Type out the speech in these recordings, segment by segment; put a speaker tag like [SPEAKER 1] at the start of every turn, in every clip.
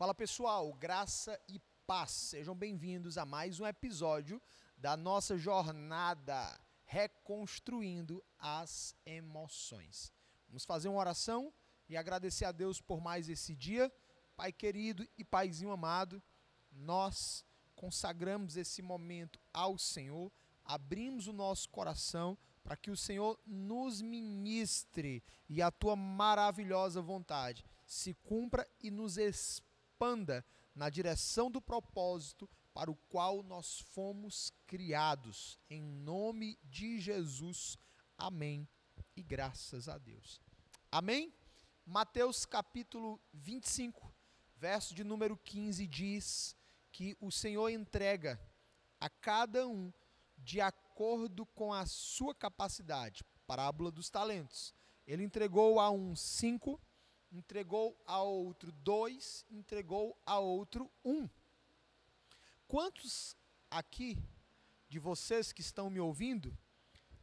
[SPEAKER 1] Fala pessoal, graça e paz. Sejam bem-vindos a mais um episódio da nossa jornada reconstruindo as emoções. Vamos fazer uma oração e agradecer a Deus por mais esse dia. Pai querido e Paizinho amado, nós consagramos esse momento ao Senhor, abrimos o nosso coração para que o Senhor nos ministre e a tua maravilhosa vontade se cumpra e nos expanda na direção do propósito para o qual nós fomos criados. Em nome de Jesus. Amém. E graças a Deus. Amém? Mateus capítulo 25, verso de número 15 diz que o Senhor entrega a cada um de acordo com a sua capacidade. Parábola dos talentos. Ele entregou a um cinco, entregou a outro dois, entregou a outro um. Quantos aqui de vocês que estão me ouvindo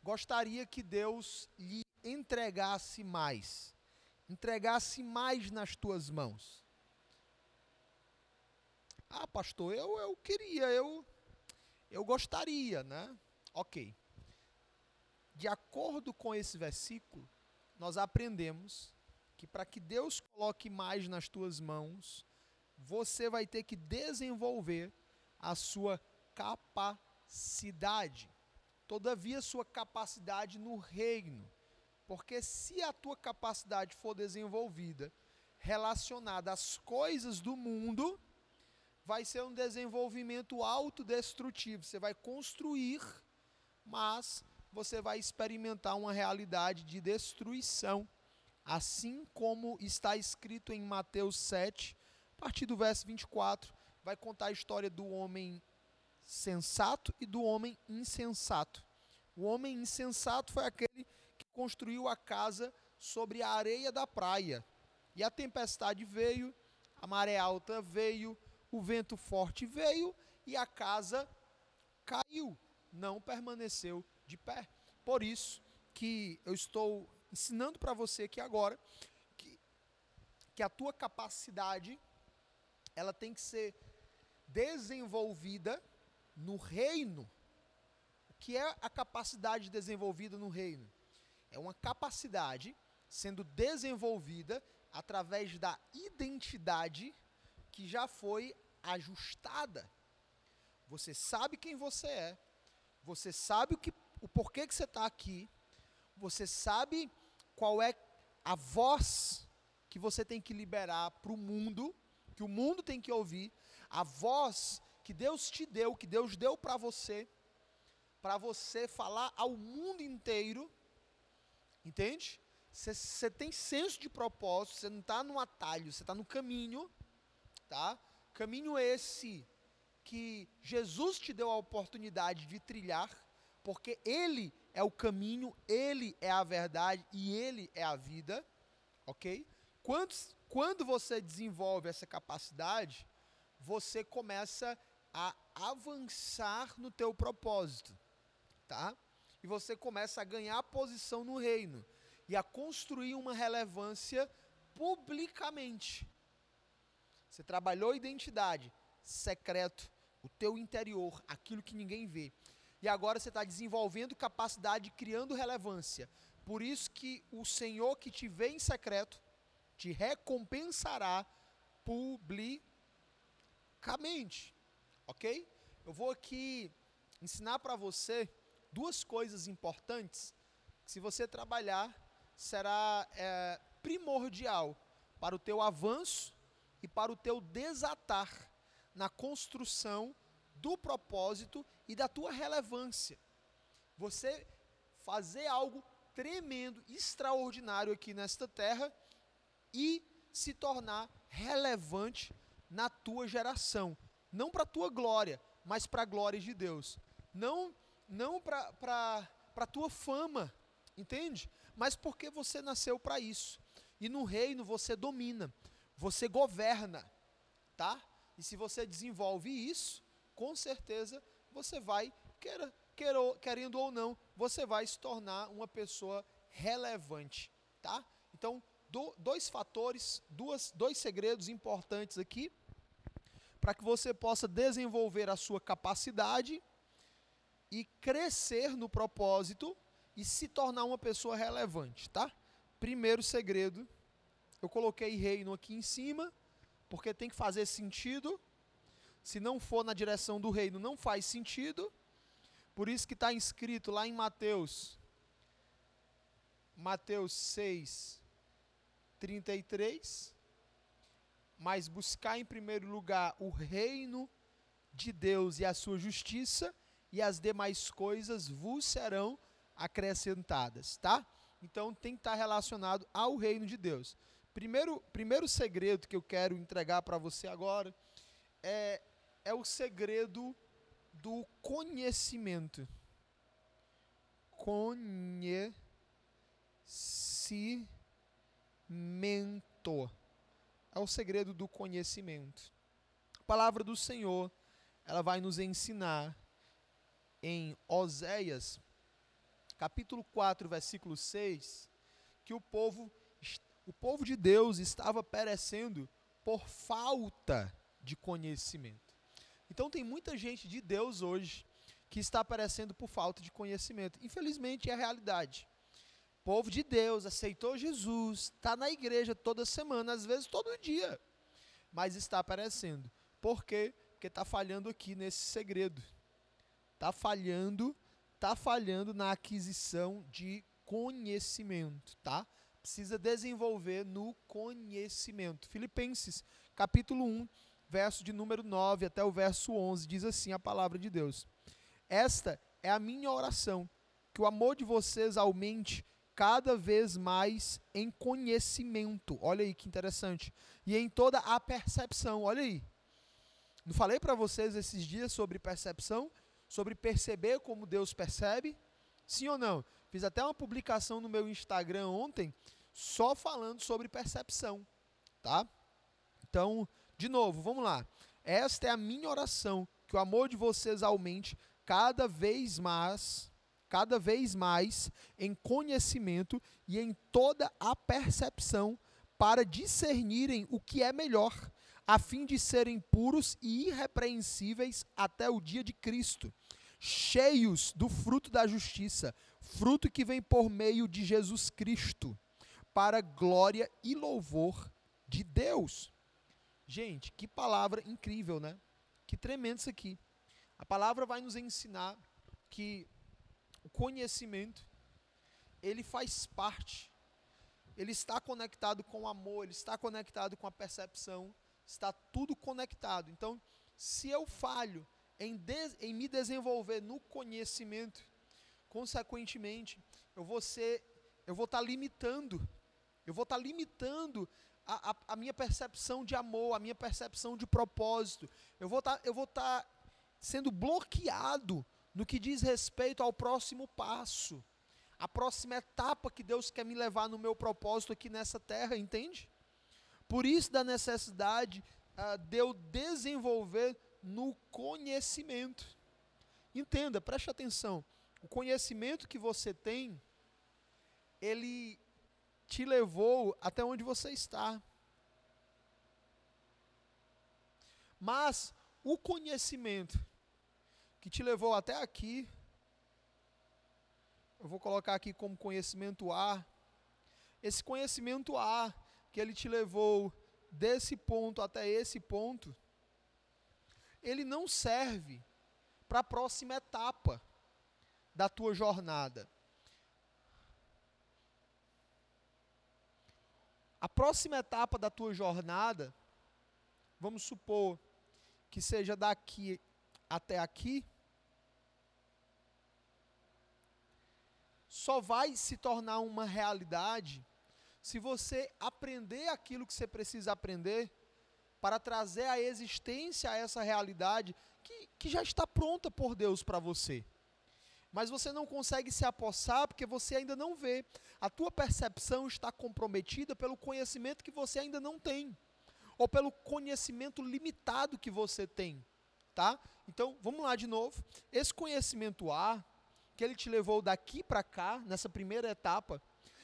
[SPEAKER 1] gostaria que Deus lhe entregasse mais, entregasse mais nas tuas mãos? Ah, pastor, eu, eu queria, eu, eu gostaria, né? Ok. De acordo com esse versículo, nós aprendemos que para que Deus coloque mais nas tuas mãos, você vai ter que desenvolver a sua capacidade. Todavia, sua capacidade no reino. Porque se a tua capacidade for desenvolvida relacionada às coisas do mundo, vai ser um desenvolvimento autodestrutivo. Você vai construir, mas você vai experimentar uma realidade de destruição assim como está escrito em Mateus 7, a partir do verso 24, vai contar a história do homem sensato e do homem insensato. O homem insensato foi aquele que construiu a casa sobre a areia da praia. E a tempestade veio, a maré alta veio, o vento forte veio e a casa caiu, não permaneceu de pé. Por isso que eu estou ensinando para você aqui agora que, que a tua capacidade ela tem que ser desenvolvida no reino. O que é a capacidade desenvolvida no reino? É uma capacidade sendo desenvolvida através da identidade que já foi ajustada. Você sabe quem você é, você sabe o, que, o porquê que você está aqui, você sabe qual é a voz que você tem que liberar para o mundo, que o mundo tem que ouvir, a voz que Deus te deu, que Deus deu para você, para você falar ao mundo inteiro, entende? Você tem senso de propósito, você não está no atalho, você está no caminho, tá? Caminho esse que Jesus te deu a oportunidade de trilhar, porque Ele é o caminho, Ele é a verdade e Ele é a vida, ok? Quando, quando você desenvolve essa capacidade, você começa a avançar no teu propósito, tá? E você começa a ganhar posição no reino e a construir uma relevância publicamente. Você trabalhou identidade, secreto, o teu interior, aquilo que ninguém vê e agora você está desenvolvendo capacidade, criando relevância. Por isso que o Senhor que te vê em secreto te recompensará publicamente. Ok? Eu vou aqui ensinar para você duas coisas importantes que, se você trabalhar, será é, primordial para o teu avanço e para o teu desatar na construção do propósito e da tua relevância. Você fazer algo tremendo, extraordinário aqui nesta terra e se tornar relevante na tua geração. Não para a tua glória, mas para a glória de Deus. Não, não para a tua fama, entende? Mas porque você nasceu para isso. E no reino você domina, você governa, tá? E se você desenvolve isso, com certeza você vai, queira, queira, querendo ou não, você vai se tornar uma pessoa relevante, tá? Então, do, dois fatores, duas, dois segredos importantes aqui. para que você possa desenvolver a sua capacidade e crescer no propósito e se tornar uma pessoa relevante, tá? Primeiro segredo, eu coloquei reino aqui em cima, porque tem que fazer sentido. Se não for na direção do reino, não faz sentido. Por isso que está inscrito lá em Mateus, Mateus 6, 33. Mas buscar em primeiro lugar o reino de Deus e a sua justiça, e as demais coisas vos serão acrescentadas, tá? Então tem que estar relacionado ao reino de Deus. Primeiro, primeiro segredo que eu quero entregar para você agora é, é o segredo do conhecimento. Conhecimento. É o segredo do conhecimento. A palavra do Senhor, ela vai nos ensinar em Oséias, capítulo 4, versículo 6, que o povo, o povo de Deus estava perecendo por falta de conhecimento. Então tem muita gente de Deus hoje que está perecendo por falta de conhecimento. Infelizmente é a realidade. O povo de Deus aceitou Jesus, está na igreja toda semana, às vezes todo dia, mas está perecendo. Por quê? Porque está falhando aqui nesse segredo. Está falhando, está falhando na aquisição de conhecimento, tá? Precisa desenvolver no conhecimento. Filipenses, capítulo 1, verso de número 9 até o verso 11, diz assim a palavra de Deus: Esta é a minha oração, que o amor de vocês aumente cada vez mais em conhecimento. Olha aí que interessante. E em toda a percepção. Olha aí. Não falei para vocês esses dias sobre percepção, sobre perceber como Deus percebe? Sim ou não? Fiz até uma publicação no meu Instagram ontem só falando sobre percepção, tá? Então, de novo, vamos lá. Esta é a minha oração, que o amor de vocês aumente cada vez mais, cada vez mais em conhecimento e em toda a percepção para discernirem o que é melhor, a fim de serem puros e irrepreensíveis até o dia de Cristo, cheios do fruto da justiça, fruto que vem por meio de Jesus Cristo, para glória e louvor de Deus. Gente, que palavra incrível, né? Que tremendo isso aqui. A palavra vai nos ensinar que o conhecimento ele faz parte. Ele está conectado com o amor, ele está conectado com a percepção, está tudo conectado. Então, se eu falho em, em me desenvolver no conhecimento, consequentemente, eu vou ser, eu vou estar limitando, eu vou estar limitando a, a, a, minha percepção de amor, a minha percepção de propósito. Eu vou tá, estar tá sendo bloqueado no que diz respeito ao próximo passo, a próxima etapa que Deus quer me levar no meu propósito aqui nessa terra, entende? Por isso da necessidade uh, de eu desenvolver no conhecimento. Entenda, preste atenção. O conhecimento que você tem, ele te levou até onde você está. Mas o conhecimento que te levou até aqui, eu vou colocar aqui como conhecimento A. Esse conhecimento A que ele te levou desse ponto até esse ponto, ele não serve para a próxima etapa da tua jornada. A próxima etapa da tua jornada, vamos supor que seja daqui até aqui, só vai se tornar uma realidade se você aprender aquilo que você precisa aprender para trazer a existência a essa realidade que, que já está pronta por Deus para você mas você não consegue se apossar porque você ainda não vê. A tua percepção está comprometida pelo conhecimento que você ainda não tem, ou pelo conhecimento limitado que você tem, tá? Então, vamos lá de novo. Esse conhecimento A, que ele te levou daqui para cá, nessa primeira etapa,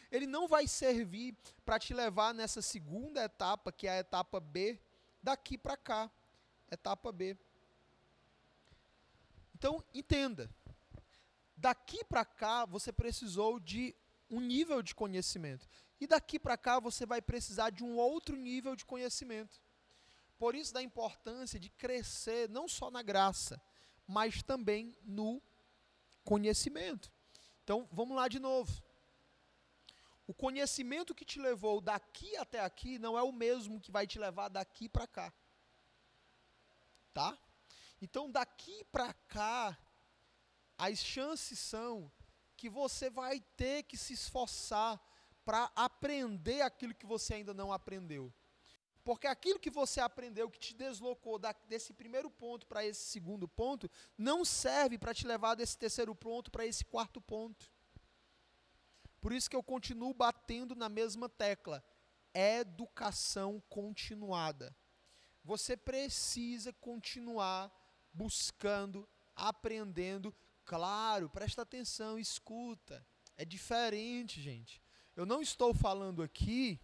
[SPEAKER 1] ele não vai servir para te levar nessa segunda etapa, que é a etapa B, daqui para cá. etapa B. Então, entenda. Daqui para cá, você precisou de um nível de conhecimento. E daqui para cá, você vai precisar de um outro nível de conhecimento. Por isso, da importância de crescer, não só na graça, mas também no conhecimento. Então, vamos lá de novo. O conhecimento que te levou daqui até aqui não é o mesmo que vai te levar daqui para cá. Tá? Então, daqui para cá, as chances são que você vai ter que se esforçar para aprender aquilo que você ainda não aprendeu. Porque aquilo que você aprendeu, que te deslocou da, desse primeiro ponto para esse segundo ponto, não serve para te levar desse terceiro ponto para esse quarto ponto. Por isso que eu continuo batendo na mesma tecla. Educação continuada. Você precisa continuar buscando, aprendendo. Claro, presta atenção, escuta. É diferente, gente. Eu não estou falando aqui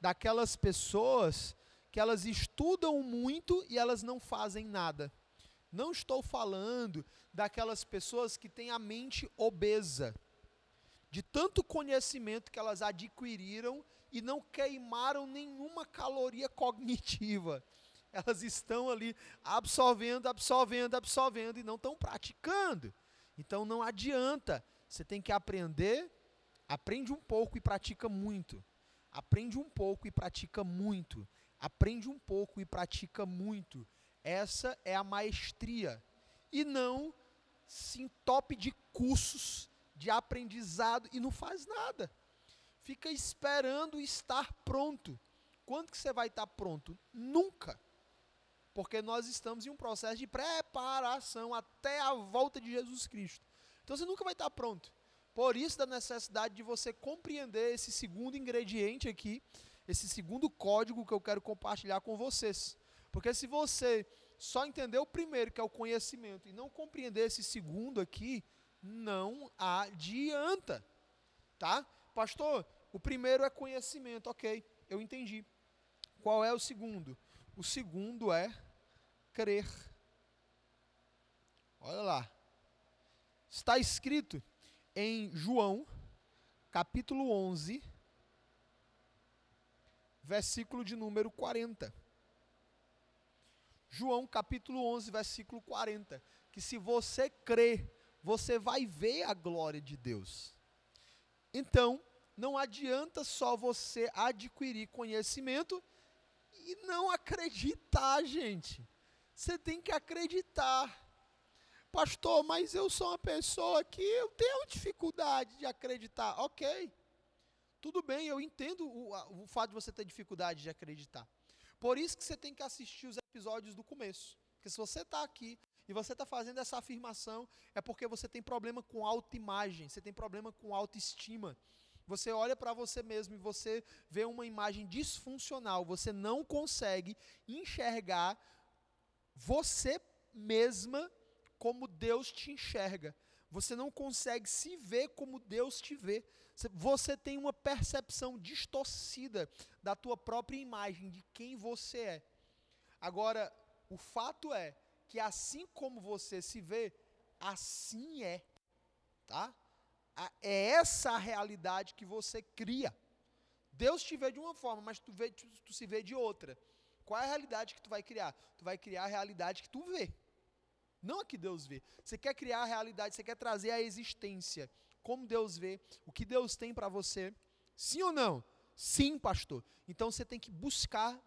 [SPEAKER 1] daquelas pessoas que elas estudam muito e elas não fazem nada. Não estou falando daquelas pessoas que têm a mente obesa, de tanto conhecimento que elas adquiriram e não queimaram nenhuma caloria cognitiva. Elas estão ali absorvendo, absorvendo, absorvendo e não estão praticando. Então não adianta. Você tem que aprender, aprende um pouco e pratica muito. Aprende um pouco e pratica muito. Aprende um pouco e pratica muito. Essa é a maestria. E não se entope de cursos, de aprendizado e não faz nada. Fica esperando estar pronto. Quando que você vai estar pronto? Nunca. Porque nós estamos em um processo de preparação até a volta de Jesus Cristo. Então você nunca vai estar pronto. Por isso da necessidade de você compreender esse segundo ingrediente aqui, esse segundo código que eu quero compartilhar com vocês. Porque se você só entender o primeiro, que é o conhecimento, e não compreender esse segundo aqui, não adianta. Tá? Pastor, o primeiro é conhecimento, ok, eu entendi. Qual é o segundo? O segundo é crer. Olha lá. Está escrito em João, capítulo 11, versículo de número 40. João, capítulo 11, versículo 40. Que se você crer, você vai ver a glória de Deus. Então, não adianta só você adquirir conhecimento e não acreditar, gente. Você tem que acreditar. Pastor, mas eu sou uma pessoa que eu tenho dificuldade de acreditar. Ok. Tudo bem, eu entendo o, o fato de você ter dificuldade de acreditar. Por isso que você tem que assistir os episódios do começo. Porque se você está aqui e você está fazendo essa afirmação, é porque você tem problema com autoimagem, você tem problema com autoestima. Você olha para você mesmo e você vê uma imagem disfuncional, você não consegue enxergar você mesma como Deus te enxerga. Você não consegue se ver como Deus te vê. Você tem uma percepção distorcida da tua própria imagem, de quem você é. Agora, o fato é que assim como você se vê, assim é. Tá? É essa a realidade que você cria. Deus te vê de uma forma, mas tu, vê, tu, tu se vê de outra. Qual é a realidade que tu vai criar? Tu vai criar a realidade que tu vê. Não a que Deus vê. Você quer criar a realidade, você quer trazer a existência. Como Deus vê, o que Deus tem para você. Sim ou não? Sim, pastor. Então você tem que buscar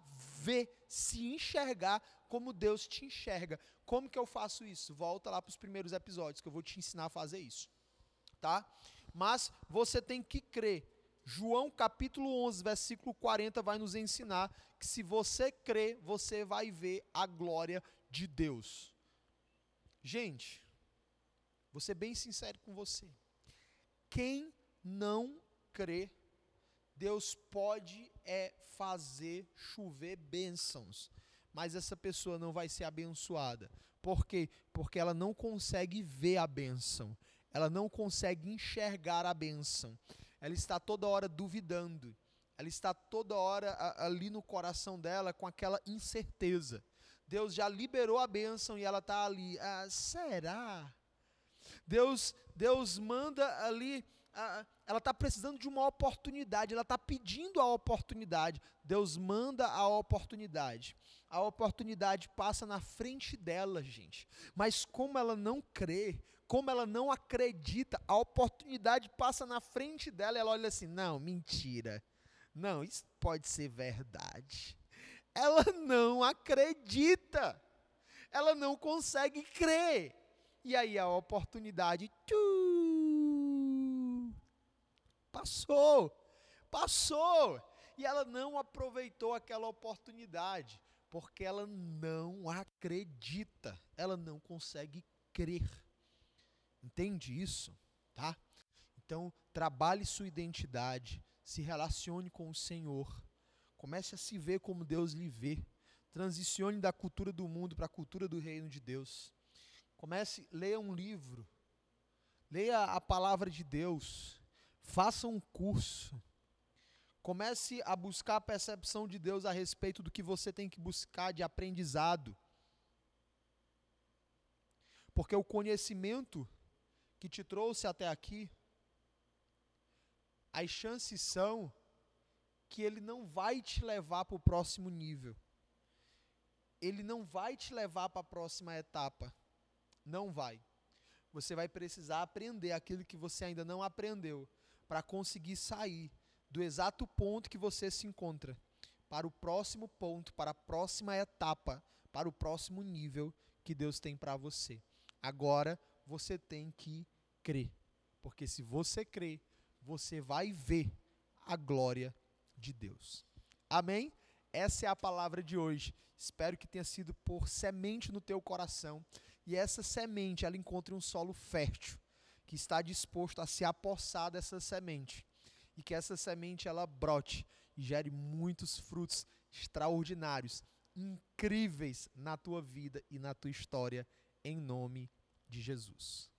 [SPEAKER 1] ver, se enxergar como Deus te enxerga. Como que eu faço isso? Volta lá para os primeiros episódios que eu vou te ensinar a fazer isso. Tá? Mas você tem que crer. João capítulo 11, versículo 40 vai nos ensinar que se você crer, você vai ver a glória de Deus. Gente, vou ser bem sincero com você. Quem não crê, Deus pode é fazer chover bênçãos, mas essa pessoa não vai ser abençoada. Por quê? Porque ela não consegue ver a bênção, ela não consegue enxergar a bênção, ela está toda hora duvidando, ela está toda hora ali no coração dela com aquela incerteza. Deus já liberou a bênção e ela está ali. Ah, será? Deus, Deus manda ali. Ah, ela está precisando de uma oportunidade, ela está pedindo a oportunidade. Deus manda a oportunidade. A oportunidade passa na frente dela, gente. Mas como ela não crê, como ela não acredita, a oportunidade passa na frente dela e ela olha assim: não, mentira. Não, isso pode ser verdade. Ela não acredita. Ela não consegue crer. E aí a oportunidade passou. Passou. E ela não aproveitou aquela oportunidade, porque ela não acredita. Ela não consegue crer. Entende isso? Tá? Então, trabalhe sua identidade, se relacione com o Senhor, comece a se ver como Deus lhe vê. Transicione da cultura do mundo para a cultura do reino de Deus. Comece, leia um livro, leia a palavra de Deus, faça um curso. Comece a buscar a percepção de Deus a respeito do que você tem que buscar de aprendizado. Porque o conhecimento que te trouxe até aqui, as chances são que ele não vai te levar para o próximo nível. Ele não vai te levar para a próxima etapa. Não vai. Você vai precisar aprender aquilo que você ainda não aprendeu para conseguir sair do exato ponto que você se encontra para o próximo ponto, para a próxima etapa, para o próximo nível que Deus tem para você. Agora você tem que crer. Porque se você crer, você vai ver a glória de Deus. Amém? Essa é a palavra de hoje. Espero que tenha sido por semente no teu coração e essa semente ela encontre um solo fértil que está disposto a se apossar dessa semente e que essa semente ela brote e gere muitos frutos extraordinários, incríveis na tua vida e na tua história em nome de Jesus.